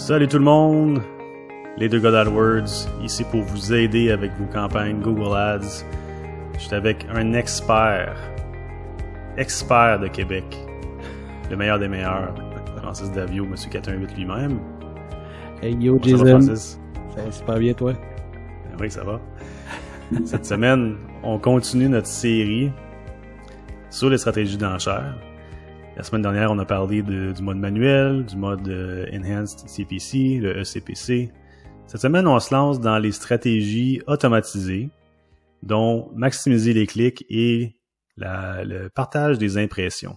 Salut tout le monde, les deux gars d'AdWords, ici pour vous aider avec vos campagnes Google Ads. Je suis avec un expert, expert de Québec, le meilleur des meilleurs, Francis Davio, Monsieur 418 lui-même. Hey yo Comment ça va, Jason, Francis? ça va super bien toi? Oui, ça va. Cette semaine, on continue notre série sur les stratégies d'enchères. La semaine dernière, on a parlé du mode manuel, du mode euh, Enhanced CPC, le ECPC. Cette semaine, on se lance dans les stratégies automatisées, dont maximiser les clics et le partage des impressions.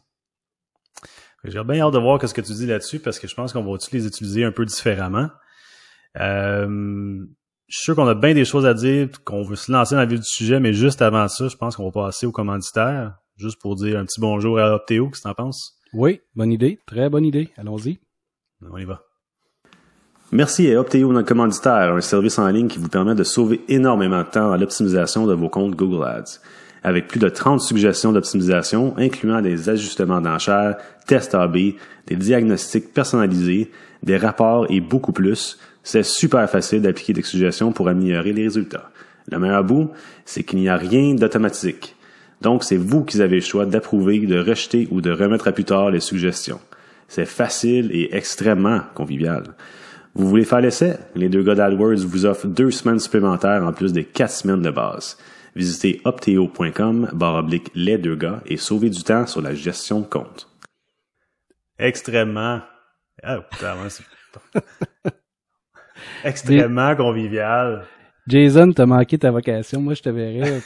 J'ai bien hâte de voir ce que tu dis là-dessus parce que je pense qu'on va les utiliser un peu différemment. Euh, je suis sûr qu'on a bien des choses à dire, qu'on veut se lancer dans la vie du sujet, mais juste avant ça, je pense qu'on va passer au commanditaire, juste pour dire un petit bonjour à Opteo, qu'est-ce que t'en penses? Oui, bonne idée, très bonne idée, allons-y. On y va. Merci à Opteo, notre commanditaire, un service en ligne qui vous permet de sauver énormément de temps dans l'optimisation de vos comptes Google Ads. Avec plus de 30 suggestions d'optimisation, incluant des ajustements d'enchères, tests AB, des diagnostics personnalisés, des rapports et beaucoup plus, c'est super facile d'appliquer des suggestions pour améliorer les résultats. Le meilleur bout, c'est qu'il n'y a rien d'automatique. Donc, c'est vous qui avez le choix d'approuver, de rejeter ou de remettre à plus tard les suggestions. C'est facile et extrêmement convivial. Vous voulez faire l'essai? Les deux gars d'AdWords vous offrent deux semaines supplémentaires en plus des quatre semaines de base. Visitez opteo.com barre oblique les deux gars et sauvez du temps sur la gestion de compte. Extrêmement. Ah, putain, Extrêmement convivial. Jason, t'as manqué ta vocation, moi je te verrais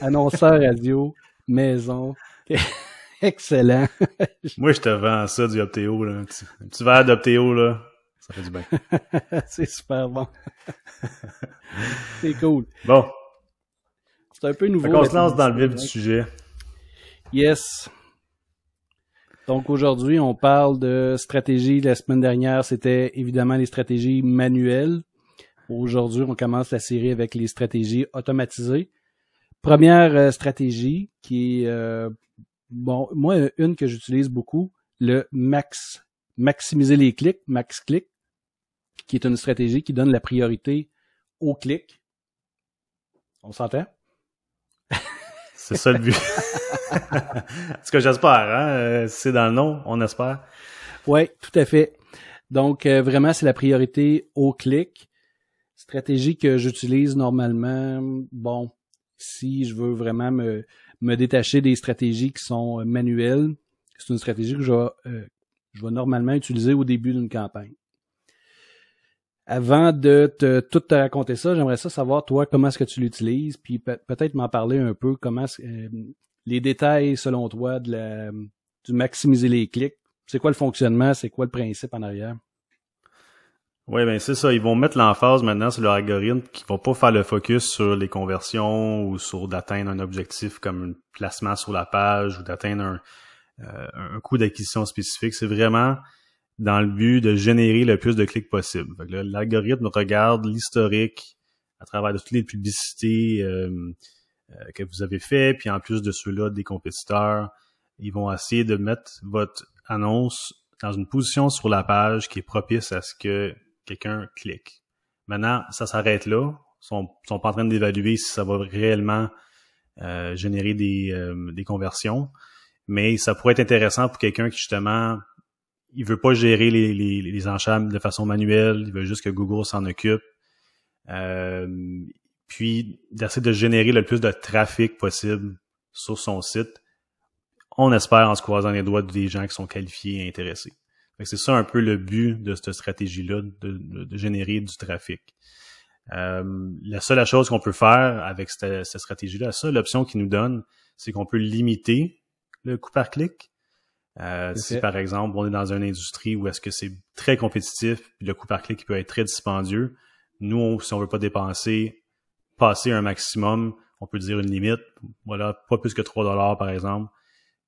annonceur radio, maison, excellent. Moi, je te vends ça du Opteo, là. Un petit, un petit verre d'Opteo, là. Ça fait du bien. C'est super bon. C'est cool. Bon. C'est un peu nouveau. La se lance dans le vif du sujet. Yes. Donc aujourd'hui, on parle de stratégie. La semaine dernière, c'était évidemment les stratégies manuelles. Aujourd'hui, on commence la série avec les stratégies automatisées. Première euh, stratégie qui est, euh, bon, moi, une que j'utilise beaucoup, le max, maximiser les clics, max click, qui est une stratégie qui donne la priorité aux clics. On s'entend? C'est ça le but. Ce que j'espère, hein. euh, C'est dans le nom, on espère. Oui, tout à fait. Donc, euh, vraiment, c'est la priorité au clic. Stratégie que j'utilise normalement, bon, si je veux vraiment me, me détacher des stratégies qui sont euh, manuelles, c'est une stratégie que je vais, euh, je vais normalement utiliser au début d'une campagne. Avant de te, tout te raconter ça, j'aimerais ça savoir, toi, comment est-ce que tu l'utilises, puis pe- peut-être m'en parler un peu, comment euh, les détails, selon toi, de la, du maximiser les clics. C'est quoi le fonctionnement? C'est quoi le principe en arrière? Oui, ben c'est ça. Ils vont mettre l'emphase maintenant sur leur algorithme qui vont pas faire le focus sur les conversions ou sur d'atteindre un objectif comme un placement sur la page ou d'atteindre un, euh, un coût d'acquisition spécifique. C'est vraiment dans le but de générer le plus de clics possible. L'algorithme regarde l'historique à travers de toutes les publicités euh, euh, que vous avez fait, puis en plus de ceux-là, des compétiteurs. Ils vont essayer de mettre votre annonce dans une position sur la page qui est propice à ce que quelqu'un clique. Maintenant, ça s'arrête là. Ils sont, sont pas en train d'évaluer si ça va réellement euh, générer des, euh, des conversions. Mais ça pourrait être intéressant pour quelqu'un qui, justement, il veut pas gérer les, les, enchères de façon manuelle. Il veut juste que Google s'en occupe. Euh, puis, d'essayer de générer le plus de trafic possible sur son site. On espère en se croisant les doigts des gens qui sont qualifiés et intéressés. Fait que C'est ça un peu le but de cette stratégie-là, de, de- de générer du trafic. Euh, la seule chose qu'on peut faire avec cette, cette stratégie-là, la seule option qu'ils nous donne, c'est qu'on peut limiter le coût par clic. Euh, si fait. par exemple on est dans une industrie où est-ce que c'est très compétitif, puis le coût par clic peut être très dispendieux, nous, on- si on veut pas dépenser, passer un maximum, on peut dire une limite, voilà, pas plus que 3 dollars par exemple,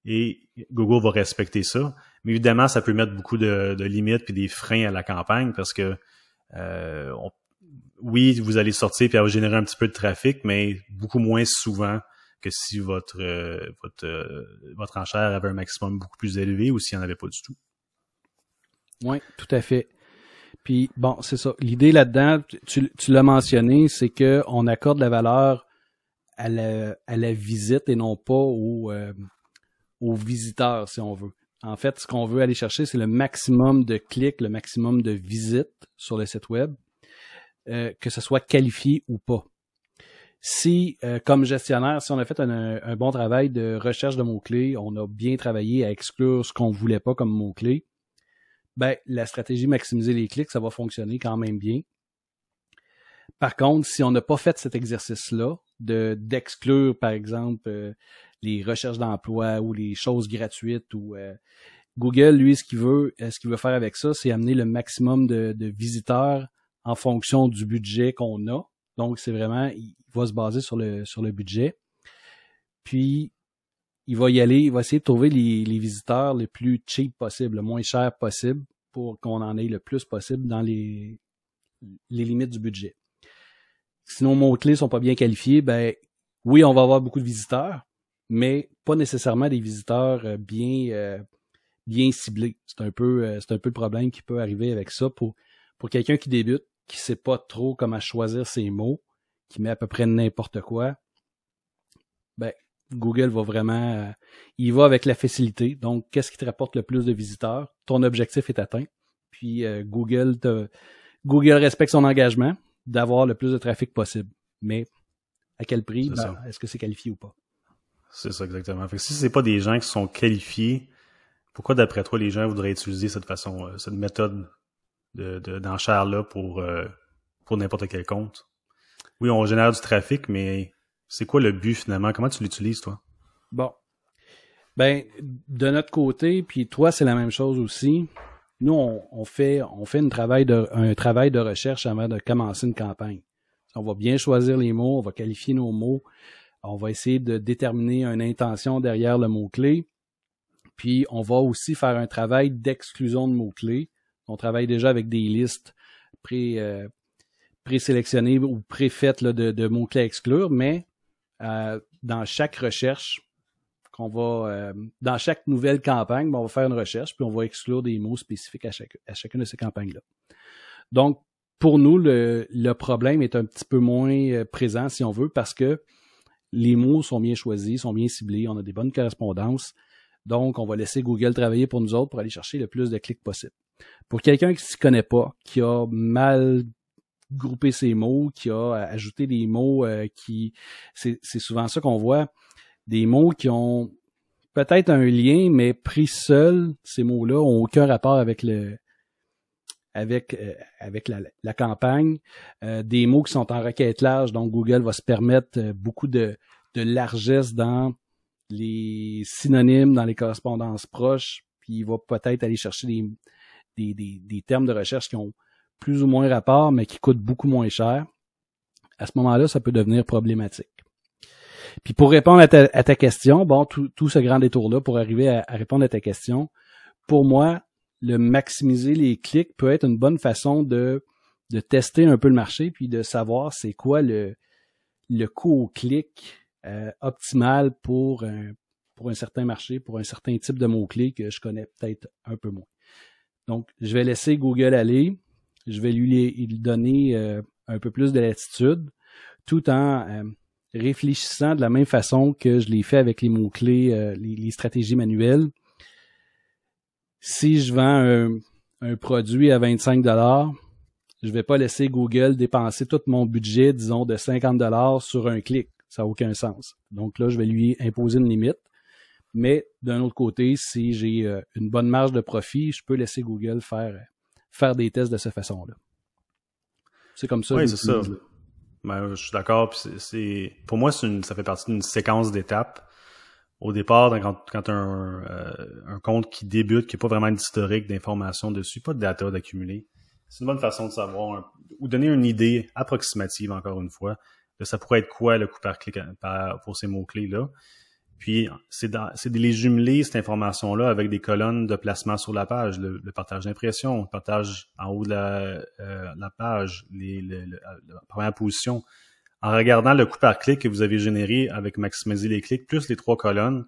et Google va respecter ça. Mais évidemment, ça peut mettre beaucoup de, de limites puis des freins à la campagne parce que euh, on- oui, vous allez sortir puis générer un petit peu de trafic, mais beaucoup moins souvent que si votre euh, votre euh, votre enchère avait un maximum beaucoup plus élevé ou s'il n'y en avait pas du tout. Oui, tout à fait. Puis bon, c'est ça. L'idée là-dedans, tu, tu l'as mentionné, c'est que on accorde la valeur à la, à la visite et non pas au, euh, aux visiteurs, si on veut. En fait, ce qu'on veut aller chercher, c'est le maximum de clics, le maximum de visites sur le site web, euh, que ce soit qualifié ou pas. Si, euh, comme gestionnaire, si on a fait un, bon travail de recherche de mots-clés, on a bien travaillé à exclure ce qu'on voulait pas comme mots-clés, ben, la stratégie maximiser les clics, ça va fonctionner quand même bien. Par contre, si on n'a pas fait cet exercice-là, de d'exclure, par exemple, euh, les recherches d'emploi ou les choses gratuites ou euh, Google, lui, ce qu'il veut, euh, ce qu'il veut faire avec ça, c'est amener le maximum de, visiteurs en fonction du budget qu'on a. Donc, c'est vraiment, il va se baser sur le, sur le budget. Puis, il va y aller, il va essayer de trouver les, les visiteurs les plus cheap possible, le moins cher possible pour qu'on en ait le plus possible dans les, les limites du budget. Si nos mots-clés sont pas bien qualifiés, ben oui, on va avoir beaucoup de visiteurs, mais pas nécessairement des visiteurs euh, bien euh, bien ciblés. C'est un peu euh, c'est un peu le problème qui peut arriver avec ça pour pour quelqu'un qui débute, qui sait pas trop comment choisir ses mots, qui met à peu près n'importe quoi. Ben Google va vraiment il va avec la facilité. Donc qu'est-ce qui te rapporte le plus de visiteurs? Ton objectif est atteint. Puis Google te Google respecte son engagement d'avoir le plus de trafic possible. Mais à quel prix? Ben, Est-ce que c'est qualifié ou pas? C'est ça, exactement. Fait que si c'est pas des gens qui sont qualifiés, pourquoi d'après toi les gens voudraient utiliser cette façon, euh, cette méthode de, d'enchère-là pour, euh, pour n'importe quel compte? Oui, on génère du trafic, mais c'est quoi le but finalement? Comment tu l'utilises, toi? Bon. Ben, de notre côté, puis toi, c'est la même chose aussi. Nous, on, fait, on fait un travail de recherche avant de commencer une campagne. On va bien choisir les mots, on va qualifier nos mots, on va essayer de déterminer une intention derrière le mot-clé. Puis on va aussi faire un travail d'exclusion de mots-clés. On travaille déjà avec des listes pré, euh, présélectionnées ou préfaites là, de, mots-clés à exclure, mais euh, dans chaque recherche, qu'on va euh, dans chaque nouvelle campagne, ben, on va faire une recherche, puis on va exclure des mots spécifiques à, chaque, chacune de ces campagnes-là. Donc, pour nous, le, le, problème est un petit peu moins présent, si on veut, parce que les mots sont bien choisis, sont bien ciblés, on a des bonnes correspondances. Donc, on va laisser Google travailler pour nous autres pour aller chercher le plus de clics possible. Pour quelqu'un qui ne s'y connaît pas, qui a mal groupé ses mots, qui a ajouté des mots euh, qui... C'est souvent ça qu'on voit, des mots qui ont peut-être un lien, mais pris seuls, ces mots-là ont aucun rapport avec le, avec, euh, avec la, campagne, euh, des mots qui sont en requête large, donc Google va se permettre euh, beaucoup de, de largesse dans les synonymes, dans les correspondances proches, puis il va peut-être aller chercher des, des, des, des, termes de recherche qui ont plus ou moins rapport, mais qui coûtent beaucoup moins cher. À ce moment-là, ça peut devenir problématique. Puis pour répondre à ta, à ta question, bon, tout, tout ce grand détour-là pour arriver à, à répondre à ta question, pour moi, le maximiser les clics peut être une bonne façon de, de tester un peu le marché puis de savoir c'est quoi le, le coût au clic euh, optimal pour un, pour un certain marché, pour un certain type de mots-clés que je connais peut-être un peu moins. Donc, je vais laisser Google aller. Je vais lui, lui donner euh, un peu plus de latitude tout en euh, réfléchissant de la même façon que je l'ai fait avec les mots-clés, les, stratégies manuelles si je vends un, produit à 25 dollars, je vais pas laisser Google dépenser tout mon budget, disons, de 50 dollars sur un clic. Ça n'a aucun sens. Donc là, je vais lui imposer une limite. Mais d'un autre côté, si j'ai euh, une bonne marge de profit, je peux laisser Google faire, faire des tests de cette façon-là. C'est comme ça. Oui, c'est ça. Ben, je suis d'accord. Pour moi, une, ça fait partie d'une séquence d'étapes au départ, quand, quand un, euh, un, compte qui débute, qui n'a pas vraiment d'historique d'informations dessus, pas de data d'accumuler, c'est une bonne façon de savoir ou donner une idée approximative, encore une fois, de ça pourrait être quoi le coût par clic pour ces mots-clés-là. Puis, c'est de les jumeler, cette information-là, avec des colonnes de placement sur la page, le, partage d'impression, le partage en haut de la, euh, la page, les, la première position, en regardant le coût par clic que vous avez généré avec maximiser les clics plus les trois colonnes,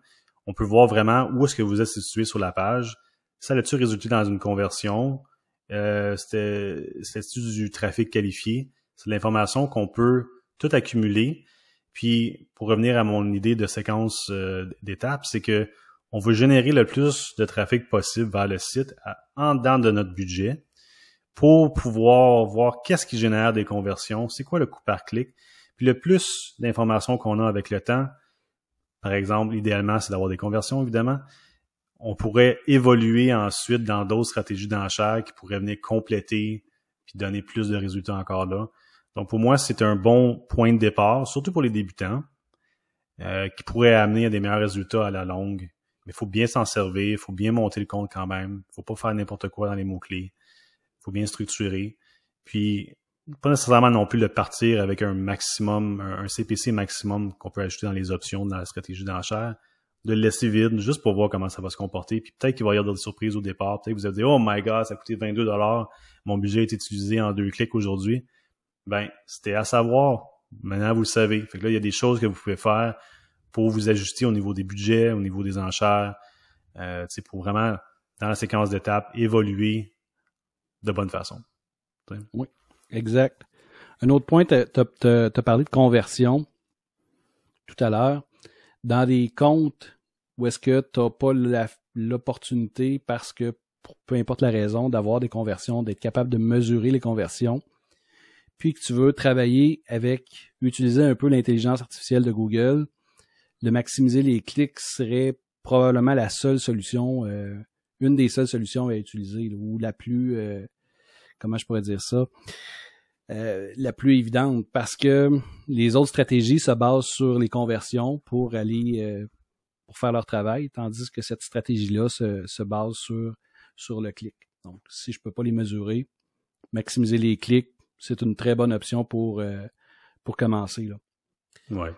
on peut voir vraiment où est-ce que vous êtes situé sur la page. Ça a-tu résulté dans une conversion? euh, c'était du trafic qualifié? C'est l'information qu'on peut tout accumuler. Puis, pour revenir à mon idée de séquence euh, d'étapes, c'est que on veut générer le plus de trafic possible vers le site en dedans de notre budget pour pouvoir voir qu'est-ce qui génère des conversions, c'est quoi le coût par clic. Puis le plus d'informations qu'on a avec le temps, par exemple, idéalement, c'est d'avoir des conversions, évidemment, on pourrait évoluer ensuite dans d'autres stratégies d'enchères qui pourraient venir compléter puis donner plus de résultats encore là. Donc pour moi, c'est un bon point de départ, surtout pour les débutants, euh, qui pourrait amener à des meilleurs résultats à la longue. Mais il faut bien s'en servir, il faut bien monter le compte quand même. Faut pas faire n'importe quoi dans les mots-clés. Faut bien structurer. Puis pas nécessairement non plus le partir avec un maximum, un CPC maximum qu'on peut ajouter dans les options dans la stratégie d'enchère de le laisser vide juste pour voir comment ça va se comporter. Puis peut-être qu'il va y avoir des surprises au départ. Peut-être que vous allez dire, oh my god, ça a coûté 22 dollars. Mon budget a été utilisé en deux clics aujourd'hui. Ben, c'était à savoir. Maintenant, vous le savez. Fait que là, il y a des choses que vous pouvez faire pour vous ajuster au niveau des budgets, au niveau des enchères, euh, pour vraiment, dans la séquence d'étapes, évoluer de bonne façon. Oui, exact. Un autre point, tu as, parlé de conversion tout à l'heure dans des comptes où est-ce que tu n'as pas l'opportunité parce que, pour peu importe la raison, d'avoir des conversions, d'être capable de mesurer les conversions, puis que tu veux travailler avec, utiliser un peu l'intelligence artificielle de Google, de maximiser les clics serait probablement la seule solution, euh, une des seules solutions à utiliser, ou la plus, euh, comment je pourrais dire ça, euh, la plus évidente parce que les autres stratégies se basent sur les conversions pour aller pour faire leur travail, tandis que cette stratégie-là se, se, base sur, sur le clic. Donc, si je peux pas les mesurer, maximiser les clics, c'est une très bonne option pour, euh, pour commencer. Là. Ouais.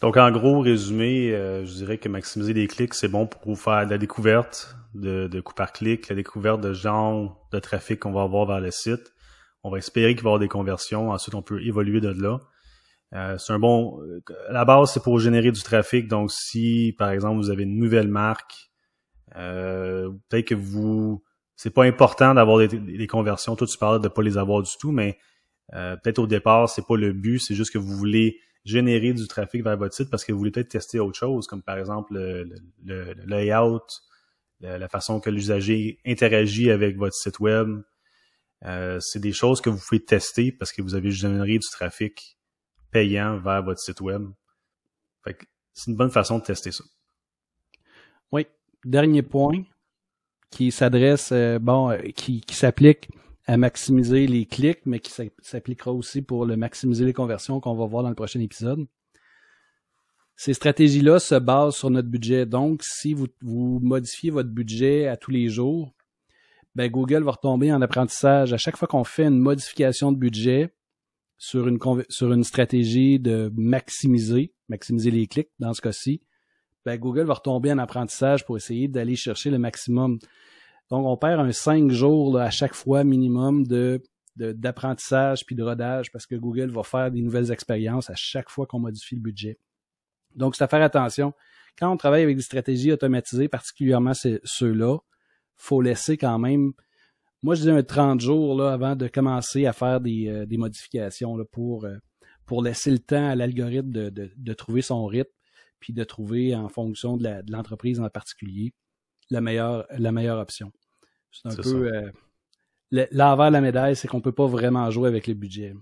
Donc, en gros, résumé, je dirais que maximiser les clics, c'est bon pour vous faire la découverte de, de par clic, la découverte de genre de trafic qu'on va avoir vers le site on va espérer qu'il va y avoir des conversions. Ensuite, on peut évoluer de là. Euh, c'est un bon. la base, c'est pour générer du trafic. Donc, si, par exemple, vous avez une nouvelle marque, euh, peut-être que vous. C'est pas important d'avoir des, conversions. Toi, tu parlais de pas les avoir du tout, mais euh, peut-être au départ, c'est pas le but, c'est juste que vous voulez générer du trafic vers votre site parce que vous voulez peut-être tester autre chose, comme par exemple le, layout, la façon que l'usager interagit avec votre site web, euh, c'est des choses que vous pouvez tester parce que vous avez généré du trafic payant vers votre site web. c'est une bonne façon de tester ça. Oui. Dernier point qui s'adresse, euh, bon, euh, qui, s'applique à maximiser les clics, mais qui s'appliquera aussi pour le maximiser les conversions qu'on va voir dans le prochain épisode. Ces stratégies-là se basent sur notre budget. Donc, si vous modifiez votre budget à tous les jours, ben Google va retomber en apprentissage à chaque fois qu'on fait une modification de budget sur une, sur une stratégie de maximiser, maximiser les clics dans ce cas-ci. Ben Google va retomber en apprentissage pour essayer d'aller chercher le maximum. Donc, on perd un 5 jours à chaque fois minimum de d'apprentissage puis de rodage parce que Google va faire des nouvelles expériences à chaque fois qu'on modifie le budget. Donc, c'est à faire attention. Quand on travaille avec des stratégies automatisées, particulièrement ceux-là, faut laisser quand même, moi je dis un 30 jours avant de commencer à faire des, euh, des modifications pour, euh, pour laisser le temps à l'algorithme de, de, trouver son rythme, puis de trouver en fonction de l'entreprise en particulier la meilleure, la meilleure option. C'est un peu euh, l'envers de la médaille, c'est qu'on peut pas vraiment jouer avec le budget.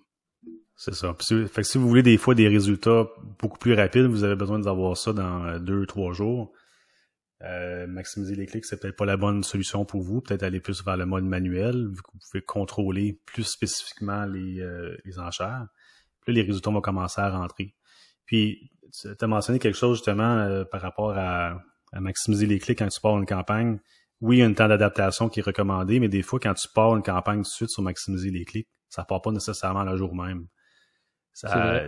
C'est ça. fait que si vous voulez des fois des résultats beaucoup plus rapides, vous avez besoin d'avoir ça dans deux, trois jours. Euh, maximiser les clics, c'est peut-être pas la bonne solution pour vous. Peut-être aller plus vers le mode manuel, vu que vous pouvez contrôler plus spécifiquement les, euh, les enchères. Puis là, les résultats vont commencer à rentrer. Puis, tu as mentionné quelque chose justement euh, par rapport à, à, maximiser les clics quand tu pars une campagne. Oui, il y a un temps d'adaptation qui est recommandé, mais des fois, quand tu pars une campagne tout de suite sur maximiser les clics, ça part pas nécessairement le jour même.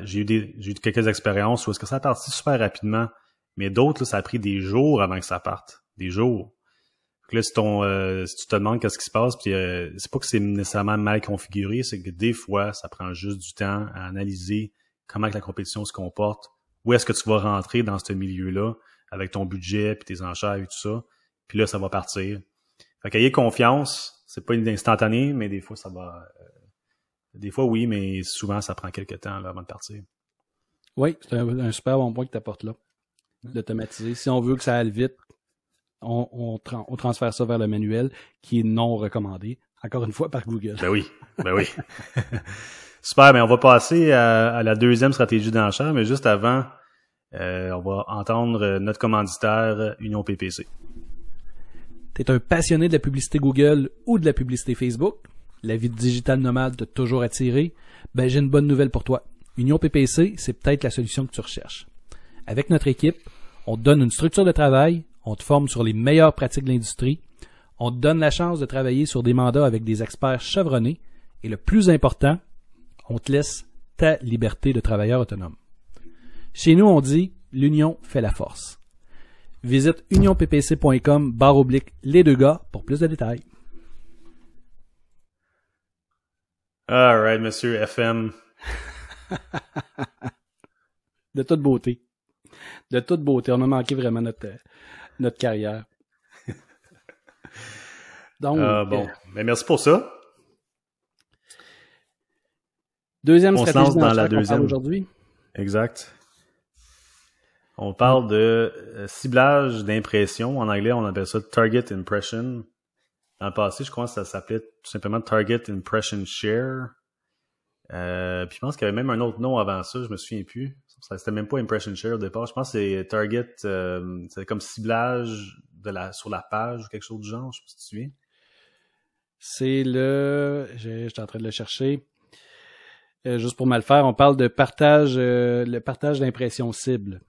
J'ai eu, des, eu quelques expériences où est-ce que ça a parti super rapidement mais d'autres, ça a pris des jours avant que ça parte. Des jours. là, si, ton, euh, si tu te demandes qu'est-ce qui se passe, puis euh, c'est pas que c'est nécessairement mal configuré, c'est que des fois, ça prend juste du temps à analyser comment que la compétition se comporte, où est-ce que tu vas rentrer dans ce milieu-là avec ton budget, puis tes enchères et tout ça. Puis là, ça va partir. Fait qu'ayez confiance, c'est pas instantané, mais des fois ça va. Euh, des fois oui, mais souvent ça prend quelques temps là, avant de partir. Oui, c'est un, super bon point que tu apportes là. D'automatiser. Si on veut que ça aille vite, on, on, transfère ça vers le manuel qui est non recommandé, encore une fois par Google. Ben oui, ben oui. Super, mais on va passer à, la deuxième stratégie d'enchère, mais juste avant, euh, on va entendre notre commanditaire Union PPC. Tu es un passionné de la publicité Google ou de la publicité Facebook? La vie de digital nomade t'a toujours attiré? Ben, j'ai une bonne nouvelle pour toi. Union PPC, c'est peut-être la solution que tu recherches. Avec notre équipe, on te donne une structure de travail, on te forme sur les meilleures pratiques de l'industrie, on te donne la chance de travailler sur des mandats avec des experts chevronnés, et le plus important, on te laisse ta liberté de travailleur autonome. Chez nous, on dit l'union fait la force. Visite unionppc.com barre oblique les deux gars pour plus de détails. All right, monsieur FM. de toute beauté. De toute beauté. On a manqué vraiment notre, notre carrière. Donc, euh, bon. Euh, Mais merci pour ça. Deuxième on stratégie se lance dans la deuxième aujourd'hui. Exact. On parle de euh, ciblage d'impression. En anglais, on appelle ça target impression. Dans le passé, je crois que ça s'appelait tout simplement target impression share. Euh, puis je pense qu'il y avait même un autre nom avant ça, je me souviens plus. C'était même pas impression share au départ. Je pense que c'est target, euh, c'est comme ciblage de la sur la page ou quelque chose du genre. Je sais pas si tu te souviens. C'est le, j'étais en train de le chercher. Euh, juste pour mal faire, on parle de partage, le partage d'impression cible.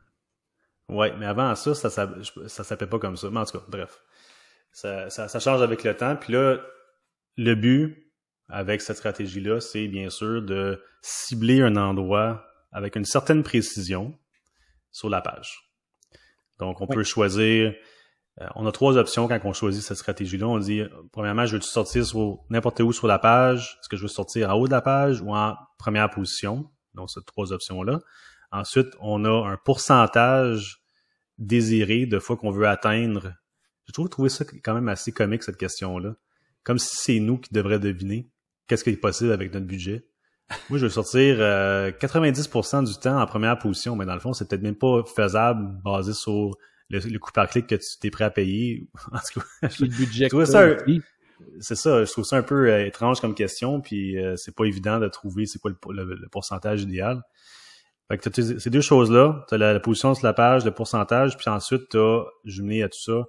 Ouais, mais avant ça, ça, ça, ça s'appelait pas comme ça. Mais en tout cas, bref. Ça, ça, ça, change avec le temps. Puis là, le but avec cette stratégie-là, c'est bien sûr de cibler un endroit avec une certaine précision sur la page. Donc, on peut choisir. Euh, on a trois options quand on choisit cette stratégie-là. On dit, premièrement, je veux sortir sur n'importe où sur la page. Est-ce que je veux sortir en haut de la page ou en première position? Donc, ces trois options-là. Ensuite, on a un pourcentage désiré de fois qu'on veut atteindre. J'ai toujours trouvé ça quand même assez comique, cette question-là. Comme si c'est nous qui devrions deviner qu'est-ce qui est possible avec notre budget. Moi, je veux sortir 90% euh, du temps en première position, mais dans le fond, c'est peut-être même pas faisable basé sur le, coût par clic que tu es prêt à payer. en tout cas, le budget. c'est ça, je trouve ça un peu euh, étrange comme question, puis euh, c'est pas évident de trouver c'est quoi le, pourcentage idéal. Fait que tu ces deux choses-là, tu as la, position sur la page, le pourcentage, puis ensuite tu as jumelé à tout ça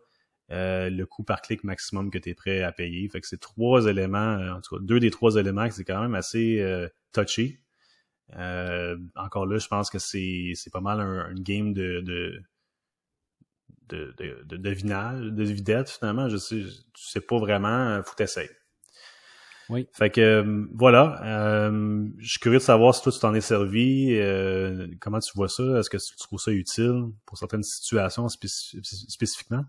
euh, le coût par clic maximum que tu es prêt à payer. Fait que c'est trois éléments, euh, en tout cas deux des trois éléments, c'est quand même assez euh, touchy. Euh, encore là, je pense que c'est, c'est pas mal un, game de, de de, de, de devinage, de vidette, finalement. Je sais, tu sais pas vraiment, faut t'essayer. Oui. Fait que euh, voilà, euh, je suis curieux de savoir si toi tu t'en es servi, euh, comment tu vois ça, est-ce que tu trouves ça utile pour certaines situations spécifiquement?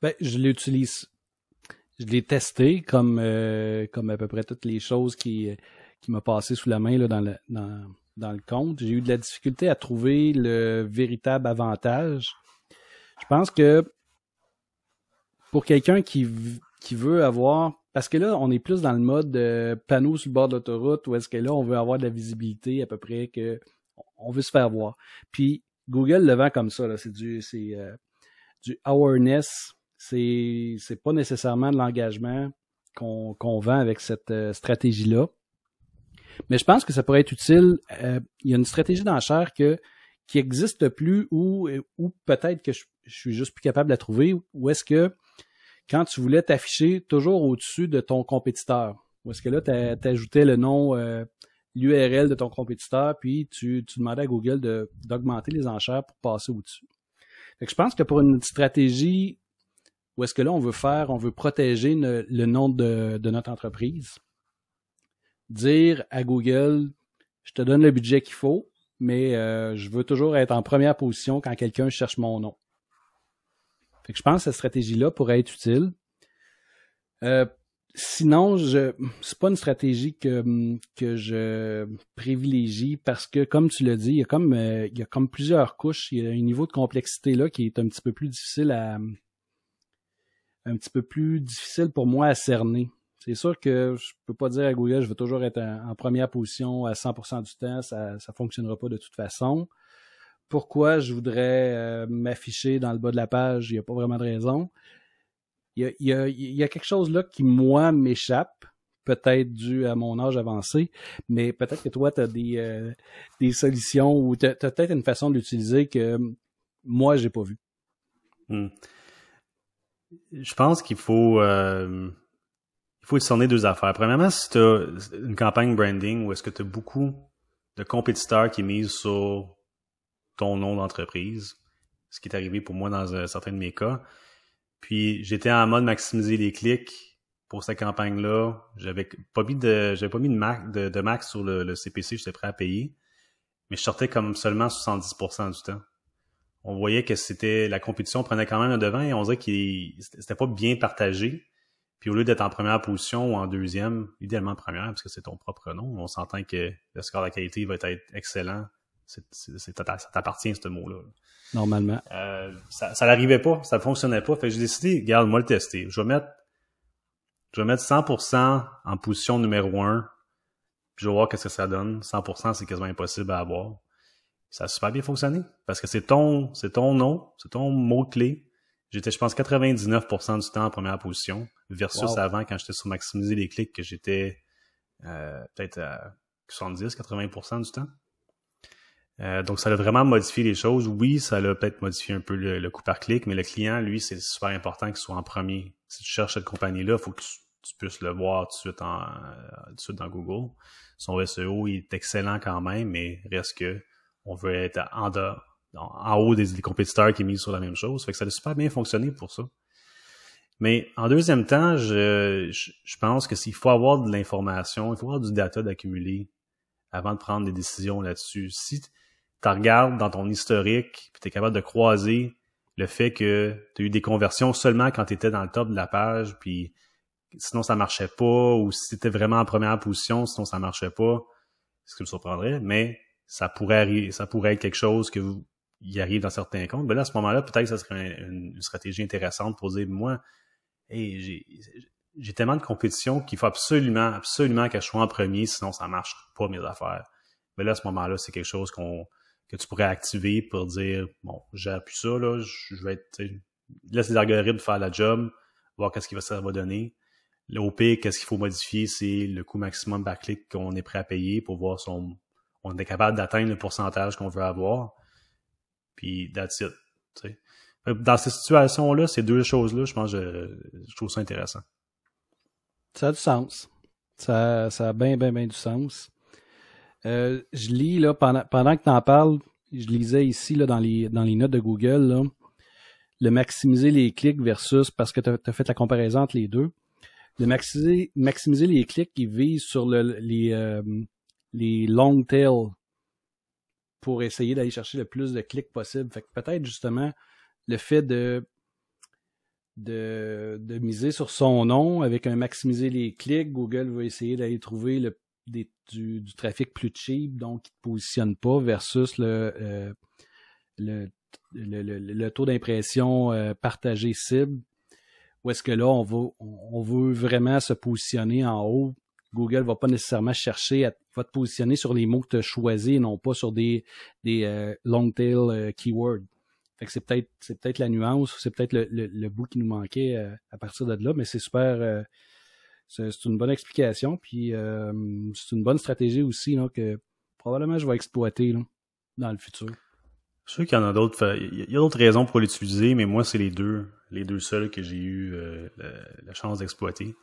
Ben, je l'utilise, je l'ai testé comme comme à peu près toutes les choses qui qui m'ont passé sous la main là, dans le dans, dans le compte. J'ai eu de la difficulté à trouver le véritable avantage. Je pense que pour quelqu'un qui qui veut avoir parce que là, on est plus dans le mode panneau sur le bord de l'autoroute où est-ce que là, on veut avoir de la visibilité à peu près que on veut se faire voir. Puis Google le vend comme ça, là, c'est du c'est euh, du awareness, c'est c'est pas nécessairement de l'engagement qu'on qu'on vend avec cette euh, stratégie-là. Mais je pense que ça pourrait être utile. Euh, il y a une stratégie d'enchère que qui existe plus ou ou peut-être que je, je, suis juste plus capable de la trouver. Ou est-ce que quand tu voulais t'afficher toujours au-dessus de ton compétiteur. Ou est-ce que là, tu ajoutais le nom, euh, l'URL de ton compétiteur, puis tu, tu demandais à Google d'augmenter les enchères pour passer au-dessus? je pense que pour une stratégie où est-ce que là, on veut faire, on veut protéger le nom de, de, notre entreprise, dire à Google, je te donne le budget qu'il faut, mais euh, je veux toujours être en première position quand quelqu'un cherche mon nom. Fait que je pense que cette stratégie-là pourrait être utile. Euh, sinon, je c'est pas une stratégie que, que je privilégie parce que, comme tu l'as dit, il y a comme euh, il y a comme plusieurs couches. Il y a un niveau de complexité là qui est un petit peu plus difficile à un petit peu plus difficile pour moi à cerner. C'est sûr que je peux pas dire à Google je veux toujours être en, première position à 100% du temps, ça ça fonctionnera pas de toute façon. Pourquoi je voudrais euh, m'afficher dans le bas de la page, il n'y a pas vraiment de raison. Il y a, quelque chose là qui moi m'échappe peut-être dû à mon âge avancé, mais peut-être que toi, tu as des, euh, des solutions ou tu as, peut-être une façon de l'utiliser que moi, j'ai pas vu. Hmm. Je pense qu'il faut euh, il faut discerner deux affaires. Premièrement, si tu as une campagne branding où est-ce que tu as beaucoup de compétiteurs qui misent sur ton nom d'entreprise, ce qui est arrivé pour moi dans certains de mes cas, puis j'étais en mode maximiser les clics pour cette campagne-là, j'avais pas mis de j'avais pas mis de max, sur le, le CPC, j'étais prêt à payer, mais je sortais comme seulement 70% du temps. On voyait que c'était la compétition prenait quand même un devant et on dirait qu'il c'était pas bien partagé. Puis au lieu d'être en première position ou en deuxième, idéalement première, parce que c'est ton propre nom, on s'entend que le score de la qualité va être excellent. C'est, ça t'appartient, ce mot-là. Normalement. Euh, ça, ça n'arrivait pas, ça fonctionnait pas. Fait que j'ai décidé, regarde, moi le tester. Je vais mettre je vais mettre 100% en position numéro 1, puis je vais voir qu'est-ce que ça donne. 100%, c'est quasiment impossible à avoir. Ça a super bien fonctionné, parce que c'est ton, c'est ton nom, c'est ton mot-clé. J'étais, je pense, 99% du temps en première position, versus avant, quand j'étais sur maximiser les clics, que j'étais euh, peut-être à 70-80% du temps. Euh, donc, ça a vraiment modifié les choses. Oui, ça a peut-être modifié un peu le, le, coût par clic, mais le client, lui, c'est super important qu'il soit en premier. Si tu cherches cette compagnie-là, il faut que tu tu puisses le voir tout de suite, en, euh, tout de suite dans Google. Son SEO est excellent quand même, mais reste que on veut être en, en haut des, compétiteurs qui misent sur la même chose. Fait que ça a super bien fonctionné pour ça. Mais en deuxième temps, je, je, pense que s'il faut avoir de l'information, il faut avoir du data d'accumuler avant de prendre des décisions là-dessus. Si tu regardes dans ton historique, puis tu es capable de croiser le fait que tu as eu des conversions seulement quand tu étais dans le top de la page, puis sinon ça marchait pas, ou si c'était vraiment en première position, sinon ça marchait pas, ce qui me surprendrait, mais ça pourrait ça pourrait être quelque chose que vous, y arrive dans certains comptes. Ben là, à ce moment-là, peut-être que ça serait une, stratégie intéressante pour dire, moi, hey, j'ai tellement de compétition qu'il faut absolument, absolument que je sois en premier, sinon ça marche pas mes affaires. Mais là, à ce moment-là, c'est quelque chose qu'on que tu pourrais activer pour dire, bon, j'ai appuyé ça, là, je, vais être, laisse les algorithmes faire la job, voir qu'est-ce que ça va donner. L'OP, qu'est-ce qu'il faut modifier, c'est le coût maximum par clic qu'on est prêt à payer pour voir si on, est capable d'atteindre le pourcentage qu'on veut avoir. Puis that's it. Dans ces situations-là, ces deux choses-là, je pense que je, trouve ça intéressant. Ça a du sens. Ça, ça a bien, bien, bien du sens. Euh, je lis là, pendant, pendant que tu en parles, je lisais ici là, dans, les, dans les notes de Google, là, le maximiser les clics versus parce que tu as, fait la comparaison entre les deux de maximiser, maximiser les clics qui visent sur le, les, euh, les long tails pour essayer d'aller chercher le plus de clics possible. Fait que peut-être justement le fait de, de, miser sur son nom avec un maximiser les clics, Google va essayer d'aller trouver le, des, du, du, trafic plus cheap, donc qui ne positionne pas, versus le, euh, le, le, le, taux d'impression euh, partagé cible ou est-ce que là, on veut, on veut vraiment se positionner en haut? Google va pas nécessairement chercher à va te positionner sur les mots que tu as choisis, non pas sur des, des euh, long tail euh, keywords. Fait que c'est peut-être c'est peut-être la nuance, c'est peut-être le, le, bout qui nous manquait euh, à partir de là, mais c'est super c'est une bonne explication, puis c'est une bonne stratégie aussi que probablement je vais exploiter là, dans le futur. Je suis sûr qu'il y en a d'autres. Il y a d'autres raisons pour l'utiliser, mais moi, c'est les deux, les deux seuls que j'ai eu euh, la, chance d'exploiter.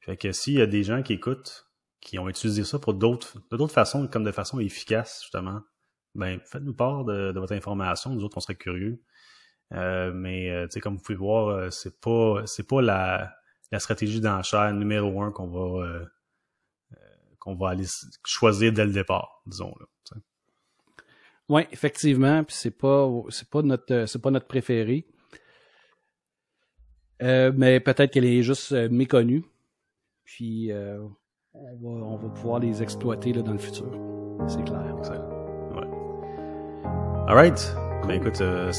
Fait que s'il y a des gens qui écoutent, qui ont utilisé ça pour d'autres, de d'autres façons, comme de façon efficace, justement, ben, faites-nous part de, votre information. Nous autres, on serait curieux. Euh, mais, euh, comme vous pouvez voir, c'est pas, c'est pas la, la stratégie d'enchère numéro un qu'on va, qu'on va aller choisir dès le départ, disons, là. Oui, effectivement, puis c'est pas c'est pas notre c'est pas notre préféré. Euh, mais peut-être qu'elle est juste euh, méconnue. Puis euh, on, va, on va pouvoir les exploiter là, dans le futur. C'est clair. Ouais. All right. Ben écoute, euh,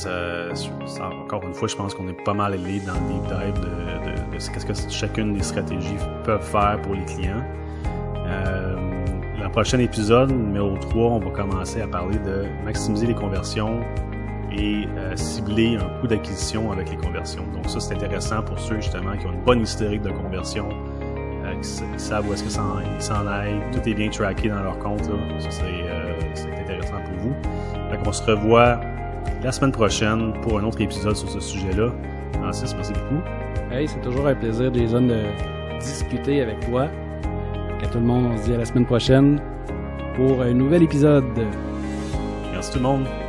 encore une fois, je pense qu'on est pas mal allé dans le deep dive de, de, de ce qu'est-ce que chacune des stratégies peuvent faire pour les clients. Euh, le prochain épisode, numéro 3, on va commencer à parler de maximiser les conversions et euh, cibler un coût d'acquisition avec les conversions. Donc ça, c'est intéressant pour ceux justement qui ont une bonne historique de conversion, euh, qui, savent où est-ce que ça en, ils s'en aillent, tout est bien tracké dans leur compte. Là. Ça, c'est euh, c'est intéressant pour vous. Fait qu'on se revoit la semaine prochaine pour un autre épisode sur ce sujet-là. Francis, merci beaucoup. Hey, c'est toujours un plaisir, Jason, de discuter avec toi. À tout le monde, on se dit à la semaine prochaine pour un nouvel épisode. Merci tout le monde.